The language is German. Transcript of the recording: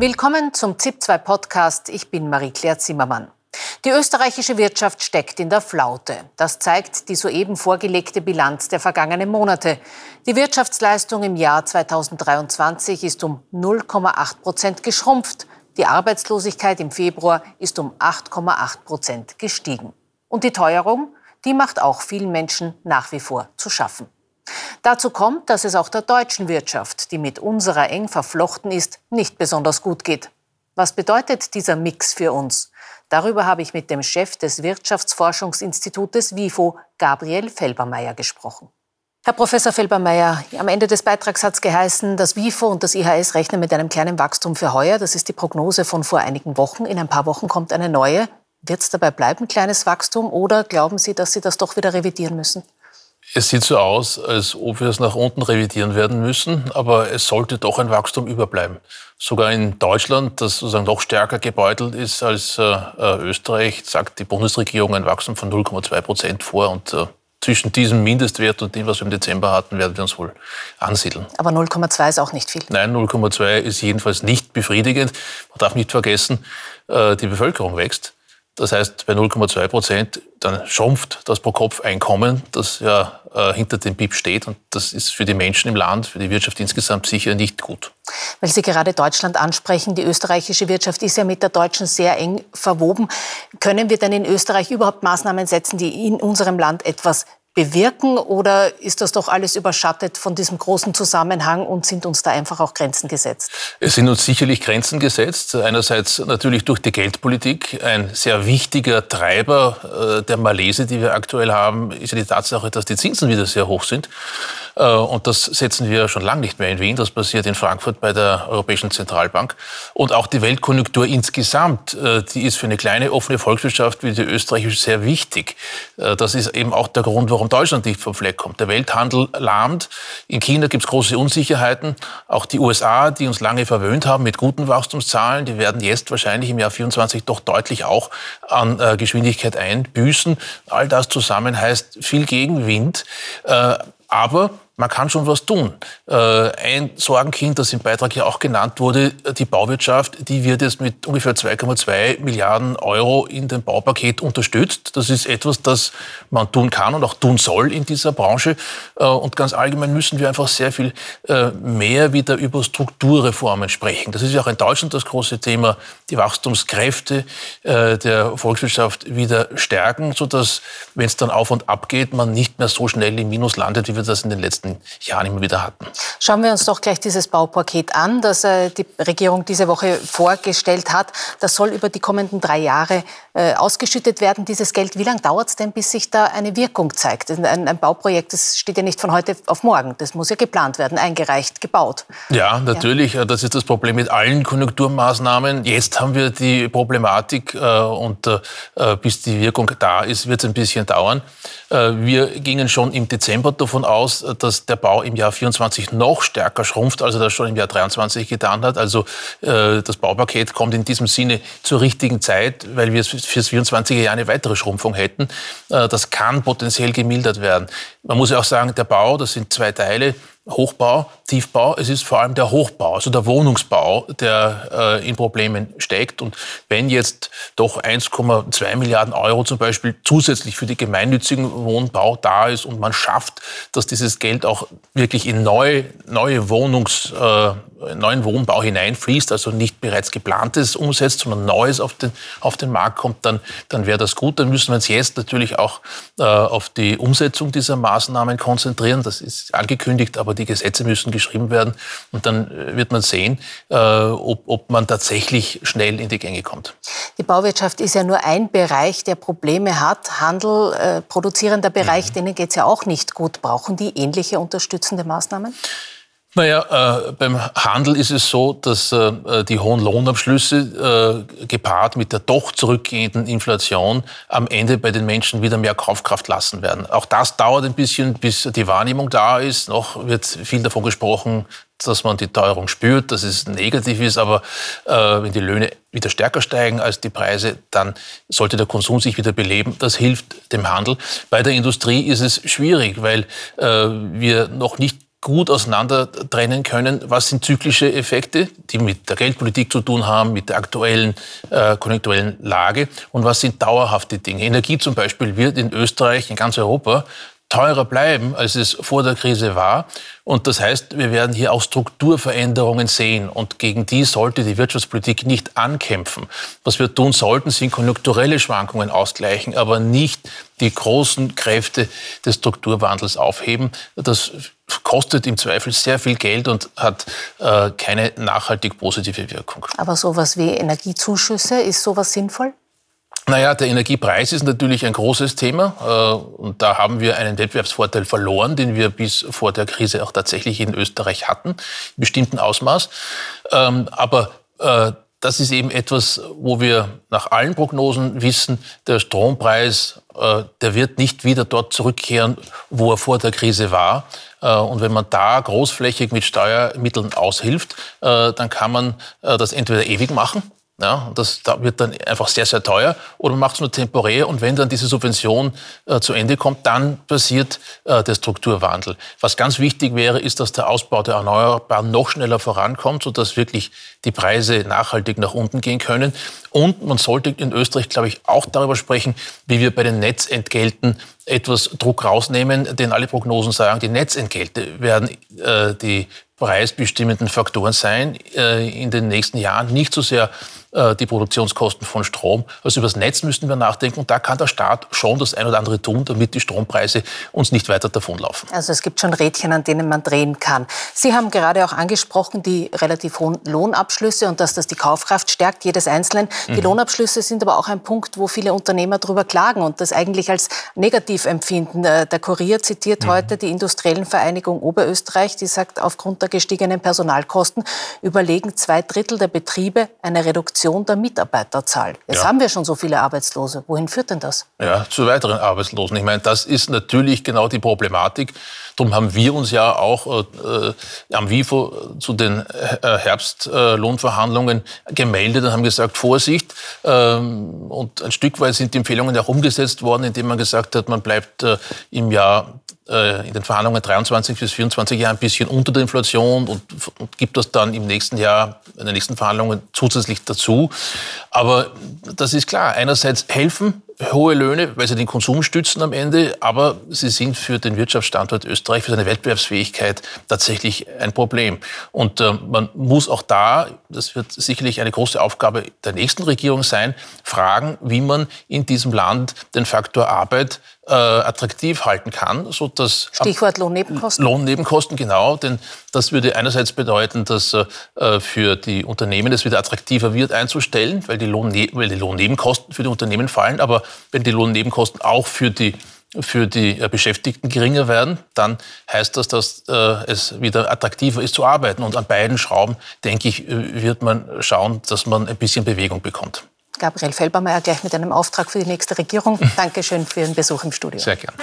Willkommen zum ZIP2 Podcast. Ich bin Marie-Claire Zimmermann. Die österreichische Wirtschaft steckt in der Flaute. Das zeigt die soeben vorgelegte Bilanz der vergangenen Monate. Die Wirtschaftsleistung im Jahr 2023 ist um 0,8 Prozent geschrumpft. Die Arbeitslosigkeit im Februar ist um 8,8 Prozent gestiegen. Und die Teuerung, die macht auch vielen Menschen nach wie vor zu schaffen. Dazu kommt, dass es auch der deutschen Wirtschaft, die mit unserer eng verflochten ist, nicht besonders gut geht. Was bedeutet dieser Mix für uns? Darüber habe ich mit dem Chef des Wirtschaftsforschungsinstitutes WIFO, Gabriel Felbermeier, gesprochen. Herr Professor Felbermeier, am Ende des Beitrags hat es geheißen, das WIFO und das IHS rechnen mit einem kleinen Wachstum für heuer. Das ist die Prognose von vor einigen Wochen. In ein paar Wochen kommt eine neue. Wird es dabei bleiben, kleines Wachstum, oder glauben Sie, dass Sie das doch wieder revidieren müssen? Es sieht so aus, als ob wir es nach unten revidieren werden müssen, aber es sollte doch ein Wachstum überbleiben. Sogar in Deutschland, das sozusagen noch stärker gebeutelt ist als äh, äh Österreich, sagt die Bundesregierung ein Wachstum von 0,2 Prozent vor und äh, zwischen diesem Mindestwert und dem, was wir im Dezember hatten, werden wir uns wohl ansiedeln. Aber 0,2 ist auch nicht viel. Nein, 0,2 ist jedenfalls nicht befriedigend. Man darf nicht vergessen, äh, die Bevölkerung wächst. Das heißt, bei 0,2 Prozent, dann schrumpft das Pro-Kopf-Einkommen, das ja äh, hinter dem BIP steht. Und das ist für die Menschen im Land, für die Wirtschaft insgesamt sicher nicht gut. Weil Sie gerade Deutschland ansprechen, die österreichische Wirtschaft ist ja mit der deutschen sehr eng verwoben. Können wir denn in Österreich überhaupt Maßnahmen setzen, die in unserem Land etwas bewirken oder ist das doch alles überschattet von diesem großen Zusammenhang und sind uns da einfach auch Grenzen gesetzt? Es sind uns sicherlich Grenzen gesetzt. Einerseits natürlich durch die Geldpolitik. Ein sehr wichtiger Treiber äh, der Malese, die wir aktuell haben, ist ja die Tatsache, dass die Zinsen wieder sehr hoch sind. Äh, und das setzen wir schon lange nicht mehr in Wien. Das passiert in Frankfurt bei der Europäischen Zentralbank. Und auch die Weltkonjunktur insgesamt, äh, die ist für eine kleine offene Volkswirtschaft wie die österreichische sehr wichtig. Das ist eben auch der Grund, warum Deutschland nicht vom Fleck kommt. Der Welthandel lahmt. In China gibt es große Unsicherheiten. Auch die USA, die uns lange verwöhnt haben mit guten Wachstumszahlen, die werden jetzt wahrscheinlich im Jahr 24 doch deutlich auch an äh, Geschwindigkeit einbüßen. All das zusammen heißt viel Gegenwind. Äh, aber man kann schon was tun. Äh, ein Sorgenkind, das im Beitrag ja auch genannt wurde, die Bauwirtschaft, die wird jetzt mit ungefähr 2,2 Milliarden Euro in dem Baupaket unterstützt. Das ist etwas, das man tun kann und auch tun soll in dieser Branche. Äh, und ganz allgemein müssen wir einfach sehr viel äh, mehr wieder über Strukturreformen sprechen. Das ist ja auch in Deutschland das große Thema, die Wachstumskräfte der Volkswirtschaft wieder stärken, sodass, wenn es dann auf und ab geht, man nicht mehr so schnell im Minus landet, wie wir das in den letzten letzten Jahren immer wieder hatten. Schauen wir uns doch gleich dieses Baupaket an, das äh, die Regierung diese Woche vorgestellt hat. Das soll über die kommenden drei Jahre äh, ausgeschüttet werden, dieses Geld. Wie lange dauert es denn, bis sich da eine Wirkung zeigt? Ein, ein, Bauprojekt, das steht ja nicht von heute auf morgen. Das muss ja geplant werden, eingereicht, gebaut. Ja, natürlich. Ja. Das ist das Problem mit allen Konjunkturmaßnahmen. Jetzt haben wir die Problematik äh, und äh, äh bis die Wirkung da ist, wird es ein bisschen dauern. Äh, wir gingen schon im Dezember davon aus, dass der Bau im Jahr 24 noch stärker schrumpft, als er das schon im Jahr 23 getan hat. Also das Baupaket kommt in diesem Sinne zur richtigen Zeit, weil wir fürs 24er Jahr eine weitere Schrumpfung hätten. Äh, das kann potenziell gemildert werden. Man muss ja auch sagen, der Bau, das sind zwei Teile. Hochbau, Tiefbau. Es ist vor allem der Hochbau, also der Wohnungsbau, der äh, in Problemen steckt. Und wenn jetzt doch 1,2 Milliarden Euro zum Beispiel zusätzlich für die gemeinnützigen Wohnbau da ist und man schafft, dass dieses Geld auch wirklich in neue, neue Wohnungs, äh, neuen Wohnbau hineinfließt, also nicht bereits geplantes umsetzt, sondern Neues auf den, auf den Markt kommt, dann, dann wäre das gut. Dann müssen wir uns jetzt natürlich auch äh, auf die Umsetzung dieser Maßnahmen konzentrieren. Das ist angekündigt, aber die Gesetze müssen geschrieben werden. Und dann äh, wird man sehen, äh, ob, ob man tatsächlich schnell in die Gänge kommt. Die Bauwirtschaft ist ja nur ein Bereich, der Probleme hat. Handel, äh, produzierender Bereich, mhm. denen geht es ja auch nicht gut. Brauchen die ähnliche unterstützende Maßnahmen? Naja, äh, beim Handel ist es so, dass äh, die hohen Lohnabschlüsse äh, gepaart mit der doch zurückgehenden Inflation am Ende bei den Menschen wieder mehr Kaufkraft lassen werden. Auch das dauert ein bisschen, bis die Wahrnehmung da ist. Noch wird viel davon gesprochen, dass man die Teuerung spürt, dass es negativ ist, aber äh, wenn die Löhne wieder stärker steigen als die Preise, dann sollte der Konsum sich wieder beleben. Das hilft dem Handel. Bei der Industrie ist es schwierig, weil äh, wir noch nicht gut auseinander trennen können, was sind zyklische Effekte, die mit der Geldpolitik zu tun haben, mit der aktuellen äh, konjunkturellen Lage und was sind dauerhafte Dinge. Energie zum Beispiel wird in Österreich, in ganz Europa teurer bleiben, als es vor der Krise war. Und das heißt, wir werden hier auch Strukturveränderungen sehen. Und gegen die sollte die Wirtschaftspolitik nicht ankämpfen. Was wir tun sollten, sind konjunkturelle Schwankungen ausgleichen, aber nicht die großen Kräfte des Strukturwandels aufheben. Das kostet im Zweifel sehr viel Geld und hat äh, keine nachhaltig positive Wirkung. Aber sowas wie Energiezuschüsse, ist sowas sinnvoll? Naja, der Energiepreis ist natürlich ein großes Thema. Äh, und da haben wir einen Wettbewerbsvorteil verloren, den wir bis vor der Krise auch tatsächlich in Österreich hatten, in bestimmten Ausmaß. Ähm, aber äh, das ist eben etwas, wo wir nach allen Prognosen wissen, der Strompreis, äh, der wird nicht wieder dort zurückkehren, wo er vor der Krise war. Und wenn man da großflächig mit Steuermitteln aushilft, dann kann man das entweder ewig machen, ja, das da wird dann einfach sehr, sehr teuer. Oder man macht es nur temporär und wenn dann diese Subvention äh, zu Ende kommt, dann passiert äh, der Strukturwandel. Was ganz wichtig wäre, ist, dass der Ausbau der Erneuerbaren noch schneller vorankommt, sodass wirklich die Preise nachhaltig nach unten gehen können. Und man sollte in Österreich, glaube ich, auch darüber sprechen, wie wir bei den Netzentgelten etwas Druck rausnehmen, denn alle Prognosen sagen, die Netzentgelte werden äh, die preisbestimmenden Faktoren sein äh, in den nächsten Jahren. Nicht so sehr äh, die Produktionskosten von Strom. Also über das Netz müssten wir nachdenken. Und da kann der Staat schon das ein oder andere tun, damit die Strompreise uns nicht weiter davonlaufen. Also es gibt schon Rädchen, an denen man drehen kann. Sie haben gerade auch angesprochen, die relativ hohen Lohnabschlüsse und dass das die Kaufkraft stärkt, jedes Einzelnen. Die mhm. Lohnabschlüsse sind aber auch ein Punkt, wo viele Unternehmer darüber klagen und das eigentlich als negativ empfinden. Äh, der Kurier zitiert mhm. heute die Industriellen Vereinigung Oberösterreich, die sagt, aufgrund der gestiegenen Personalkosten überlegen zwei Drittel der Betriebe eine Reduktion Reduktion der Mitarbeiterzahl. Jetzt ja. haben wir schon so viele Arbeitslose. Wohin führt denn das? Ja, zu weiteren Arbeitslosen. Ich meine, das ist natürlich genau die Problematik. Darum haben wir uns ja auch äh, am WIFO zu den äh, Herbstlohnverhandlungen äh, gemeldet und haben gesagt, Vorsicht. Ähm, und ein Stück weit sind die Empfehlungen auch umgesetzt worden, indem man gesagt hat, man bleibt äh, im Jahr äh, in den Verhandlungen 23 bis 24 Jahre ein bisschen unter der Inflation und, und, gibt das dann im nächsten Jahr, in den nächsten Verhandlungen zusätzlich dazu. Aber das ist klar. Einerseits helfen hohe Löhne, weil sie den Konsum stützen am Ende, aber sie sind für den Wirtschaftsstandort Österreich, für seine Wettbewerbsfähigkeit tatsächlich ein Problem. Und äh, man muss auch da, das wird sicherlich eine große Aufgabe der nächsten Regierung sein, fragen, wie man in diesem Land den Faktor Arbeit äh, attraktiv halten kann, so dass Stichwort Lohnnebenkosten. Lohnnebenkosten genau, denn das würde einerseits bedeuten, dass äh, für die Unternehmen es wieder attraktiver wird einzustellen, weil die, Lohnne weil die Lohnnebenkosten für die Unternehmen fallen, aber wenn die Lohnnebenkosten auch für die für die äh, Beschäftigten geringer werden, dann heißt das, dass äh, es wieder attraktiver ist zu arbeiten. Und an beiden Schrauben, denke ich, wird man schauen, dass man ein bisschen Bewegung bekommt. Gabriel Felbermeier gleich mit einem Auftrag für die nächste Regierung. Dankeschön für Ihren Besuch im Studio. Sehr gern.